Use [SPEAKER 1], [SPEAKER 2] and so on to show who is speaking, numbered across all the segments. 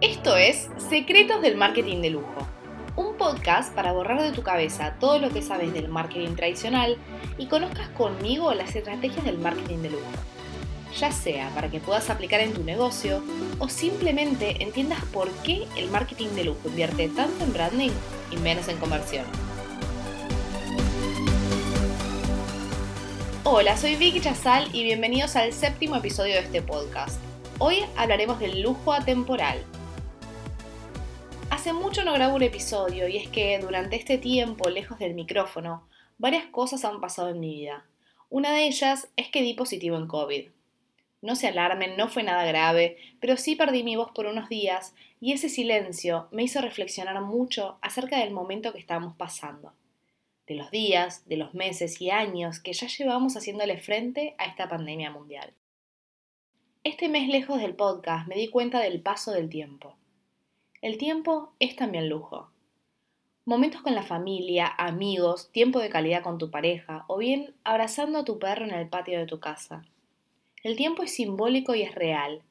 [SPEAKER 1] Esto es Secretos del Marketing de Lujo, un podcast para borrar de tu cabeza todo lo que sabes del marketing tradicional y conozcas conmigo las estrategias del marketing de lujo. Ya sea para que puedas aplicar en tu negocio o simplemente entiendas por qué el marketing de lujo invierte tanto en branding y menos en conversión. Hola, soy Vicky Chazal y bienvenidos al séptimo episodio de este podcast. Hoy hablaremos del lujo atemporal, Hace mucho no grabo un episodio y es que durante este tiempo, lejos del micrófono, varias cosas han pasado en mi vida. Una de ellas es que di positivo en COVID. No se alarmen, no fue nada grave, pero sí perdí mi voz por unos días y ese silencio me hizo reflexionar mucho acerca del momento que estábamos pasando, de los días, de los meses y años que ya llevamos haciéndole frente a esta pandemia mundial. Este mes lejos del podcast me di cuenta del paso del tiempo. El tiempo es también lujo. Momentos con la familia, amigos, tiempo de calidad con tu pareja o bien abrazando a tu perro en el patio de tu casa. El tiempo es simbólico y es real,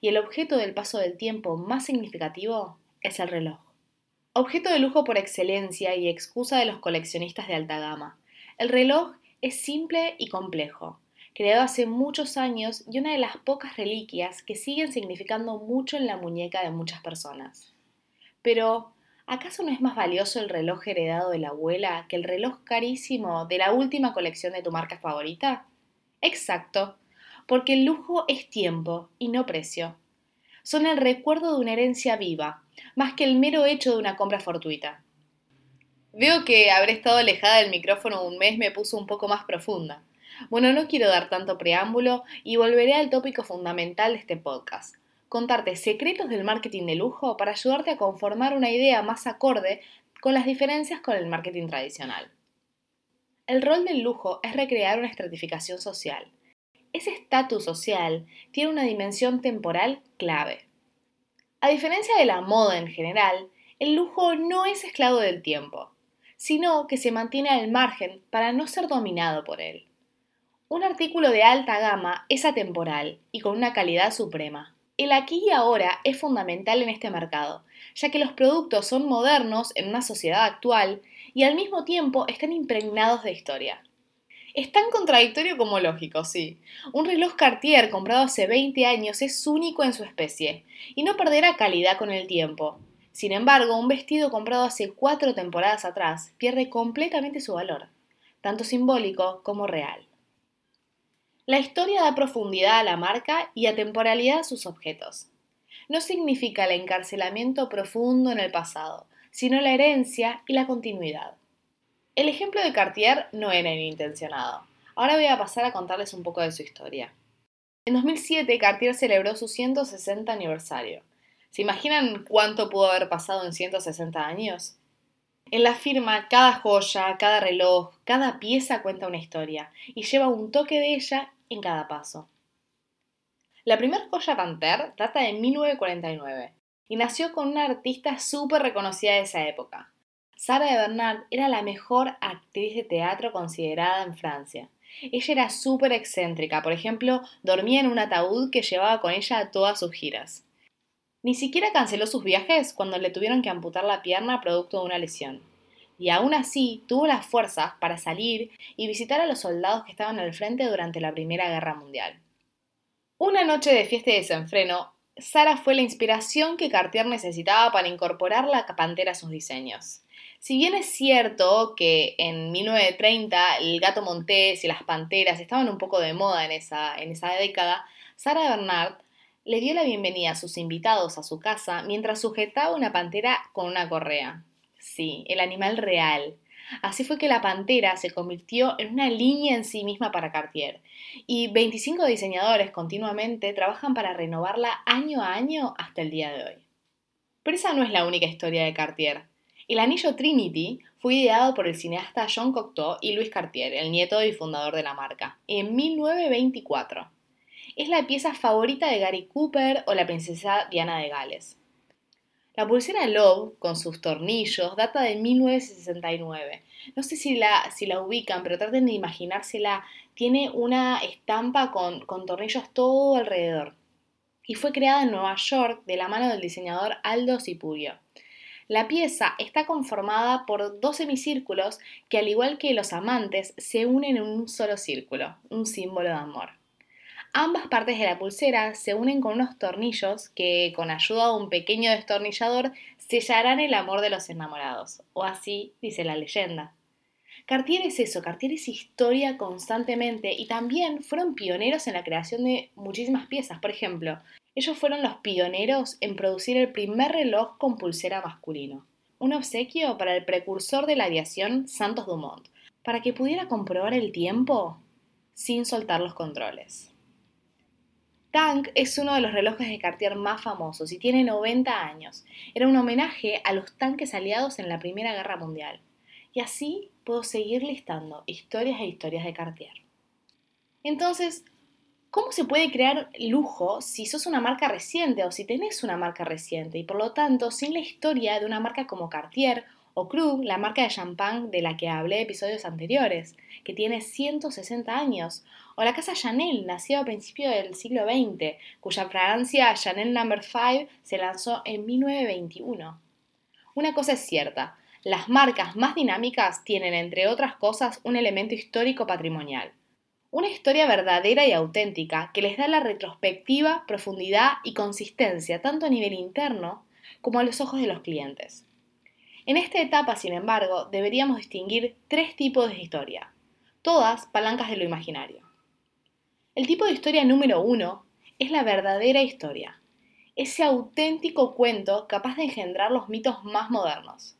[SPEAKER 1] y el objeto del paso del tiempo más significativo es el reloj. Objeto de lujo por excelencia y excusa de los coleccionistas de alta gama. El reloj es simple y complejo, creado hace muchos años y una de las pocas reliquias que siguen significando mucho en la muñeca de muchas personas. Pero, ¿acaso no es más valioso el reloj heredado de la abuela que el reloj carísimo de la última colección de tu marca favorita? Exacto, porque el lujo es tiempo y no precio. Son el recuerdo de una herencia viva, más que el mero hecho de una compra fortuita. Veo que haber estado alejada del micrófono un mes me puso un poco más profunda. Bueno, no quiero dar tanto preámbulo y volveré al tópico fundamental de este podcast, contarte secretos del marketing de lujo para ayudarte a conformar una idea más acorde con las diferencias con el marketing tradicional. El rol del lujo es recrear una estratificación social. Ese estatus social tiene una dimensión temporal clave. A diferencia de la moda en general, el lujo no es esclavo del tiempo, sino que se mantiene al margen para no ser dominado por él. Un artículo de alta gama es atemporal y con una calidad suprema. El aquí y ahora es fundamental en este mercado, ya que los productos son modernos en una sociedad actual y al mismo tiempo están impregnados de historia. Es tan contradictorio como lógico, sí. Un reloj Cartier comprado hace 20 años es único en su especie y no perderá calidad con el tiempo. Sin embargo, un vestido comprado hace cuatro temporadas atrás pierde completamente su valor, tanto simbólico como real. La historia da profundidad a la marca y atemporalidad a sus objetos. No significa el encarcelamiento profundo en el pasado, sino la herencia y la continuidad. El ejemplo de Cartier no era inintencionado. Ahora voy a pasar a contarles un poco de su historia. En 2007 Cartier celebró su 160 aniversario. ¿Se imaginan cuánto pudo haber pasado en 160 años? En la firma, cada joya, cada reloj, cada pieza cuenta una historia y lleva un toque de ella en cada paso. La primera joya Panther data de 1949 y nació con una artista súper reconocida de esa época. Sara de Bernard era la mejor actriz de teatro considerada en Francia. Ella era súper excéntrica, por ejemplo, dormía en un ataúd que llevaba con ella a todas sus giras. Ni siquiera canceló sus viajes cuando le tuvieron que amputar la pierna producto de una lesión y aún así tuvo las fuerzas para salir y visitar a los soldados que estaban al frente durante la Primera Guerra Mundial. Una noche de fiesta y desenfreno, Sara fue la inspiración que Cartier necesitaba para incorporar la pantera a sus diseños. Si bien es cierto que en 1930 el gato montés y las panteras estaban un poco de moda en esa, en esa década, Sara Bernard le dio la bienvenida a sus invitados a su casa mientras sujetaba una pantera con una correa. Sí, el animal real. Así fue que la pantera se convirtió en una línea en sí misma para Cartier, y 25 diseñadores continuamente trabajan para renovarla año a año hasta el día de hoy. Pero esa no es la única historia de Cartier. El anillo Trinity fue ideado por el cineasta Jean Cocteau y Louis Cartier, el nieto y fundador de la marca, en 1924. Es la pieza favorita de Gary Cooper o la princesa Diana de Gales. La pulsera Love, con sus tornillos, data de 1969. No sé si la, si la ubican, pero traten de imaginársela. Tiene una estampa con, con tornillos todo alrededor. Y fue creada en Nueva York de la mano del diseñador Aldo Cipurio. La pieza está conformada por dos semicírculos que, al igual que los amantes, se unen en un solo círculo, un símbolo de amor. Ambas partes de la pulsera se unen con unos tornillos que, con ayuda de un pequeño destornillador, sellarán el amor de los enamorados, o así dice la leyenda. Cartier es eso, Cartier es historia constantemente y también fueron pioneros en la creación de muchísimas piezas. Por ejemplo, ellos fueron los pioneros en producir el primer reloj con pulsera masculino, un obsequio para el precursor de la aviación Santos Dumont, para que pudiera comprobar el tiempo sin soltar los controles. Tank es uno de los relojes de Cartier más famosos y tiene 90 años. Era un homenaje a los tanques aliados en la Primera Guerra Mundial. Y así puedo seguir listando historias e historias de Cartier. Entonces, ¿cómo se puede crear lujo si sos una marca reciente o si tenés una marca reciente y por lo tanto sin la historia de una marca como Cartier o Krug, la marca de champán de la que hablé episodios anteriores, que tiene 160 años, o la casa Chanel, nacida a principios del siglo XX, cuya fragancia Chanel No. 5 se lanzó en 1921. Una cosa es cierta, las marcas más dinámicas tienen, entre otras cosas, un elemento histórico patrimonial. Una historia verdadera y auténtica que les da la retrospectiva, profundidad y consistencia tanto a nivel interno como a los ojos de los clientes. En esta etapa, sin embargo, deberíamos distinguir tres tipos de historia, todas palancas de lo imaginario. El tipo de historia número uno es la verdadera historia, ese auténtico cuento capaz de engendrar los mitos más modernos.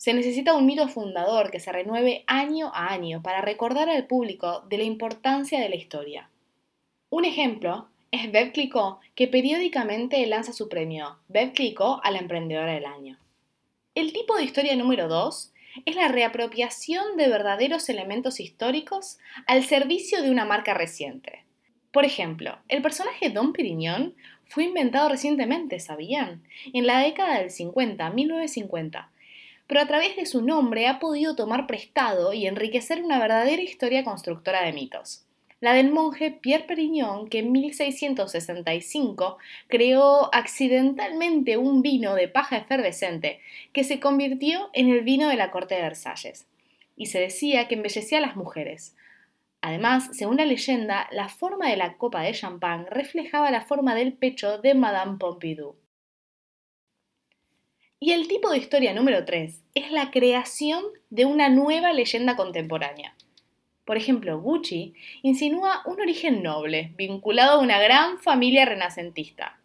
[SPEAKER 1] Se necesita un mito fundador que se renueve año a año para recordar al público de la importancia de la historia. Un ejemplo es Bev Clicquot, que periódicamente lanza su premio Bev Clicquot a la emprendedora del año. El tipo de historia número 2 es la reapropiación de verdaderos elementos históricos al servicio de una marca reciente. Por ejemplo, el personaje Don Perignon fue inventado recientemente, ¿sabían? En la década del 50, 1950, pero a través de su nombre ha podido tomar prestado y enriquecer una verdadera historia constructora de mitos la del monje Pierre Perignon, que en 1665 creó accidentalmente un vino de paja efervescente, que se convirtió en el vino de la corte de Versalles, y se decía que embellecía a las mujeres. Además, según la leyenda, la forma de la copa de champán reflejaba la forma del pecho de Madame Pompidou. Y el tipo de historia número 3 es la creación de una nueva leyenda contemporánea. Por ejemplo, Gucci insinúa un origen noble, vinculado a una gran familia renacentista.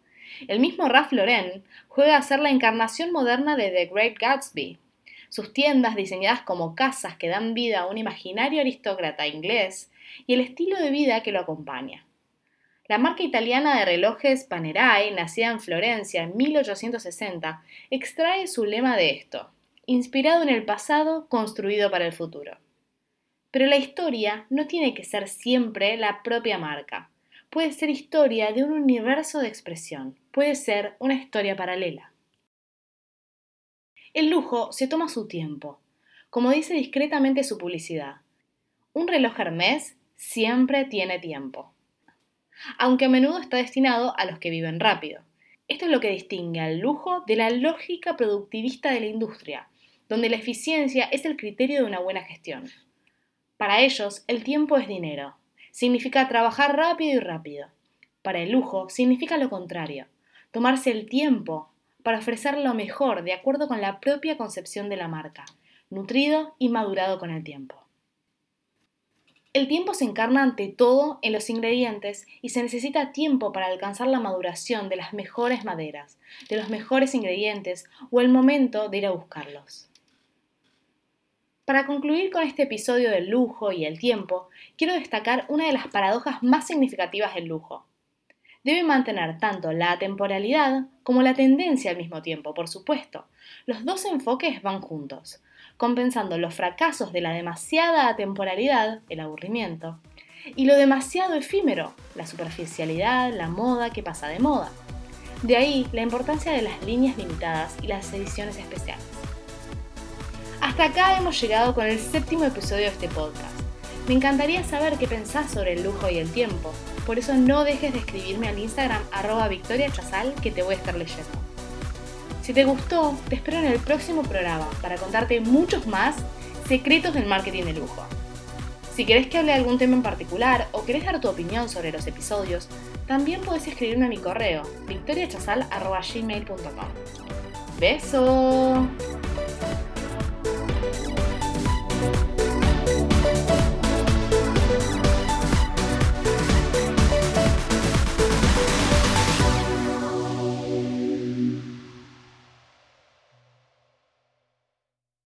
[SPEAKER 1] El mismo Ralph Lauren juega a ser la encarnación moderna de The Great Gatsby. Sus tiendas diseñadas como casas que dan vida a un imaginario aristócrata inglés y el estilo de vida que lo acompaña. La marca italiana de relojes Panerai, nacida en Florencia en 1860, extrae su lema de esto, inspirado en el pasado, construido para el futuro. Pero la historia no tiene que ser siempre la propia marca. Puede ser historia de un universo de expresión. Puede ser una historia paralela. El lujo se toma su tiempo, como dice discretamente su publicidad. Un reloj Hermès siempre tiene tiempo. Aunque a menudo está destinado a los que viven rápido. Esto es lo que distingue al lujo de la lógica productivista de la industria, donde la eficiencia es el criterio de una buena gestión. Para ellos, el tiempo es dinero. Significa trabajar rápido y rápido. Para el lujo, significa lo contrario. Tomarse el tiempo para ofrecer lo mejor de acuerdo con la propia concepción de la marca, nutrido y madurado con el tiempo. El tiempo se encarna ante todo en los ingredientes y se necesita tiempo para alcanzar la maduración de las mejores maderas, de los mejores ingredientes o el momento de ir a buscarlos. Para concluir con este episodio del lujo y el tiempo, quiero destacar una de las paradojas más significativas del lujo. Debe mantener tanto la temporalidad como la tendencia al mismo tiempo, por supuesto. Los dos enfoques van juntos, compensando los fracasos de la demasiada temporalidad, el aburrimiento, y lo demasiado efímero, la superficialidad, la moda que pasa de moda. De ahí la importancia de las líneas limitadas y las ediciones especiales. Hasta acá hemos llegado con el séptimo episodio de este podcast. Me encantaría saber qué pensás sobre el lujo y el tiempo, por eso no dejes de escribirme al Instagram arroba Victoria Chazal que te voy a estar leyendo. Si te gustó, te espero en el próximo programa para contarte muchos más secretos del marketing de lujo. Si querés que hable de algún tema en particular o querés dar tu opinión sobre los episodios, también puedes escribirme a mi correo victoriachazal.gmail.com. ¡Beso!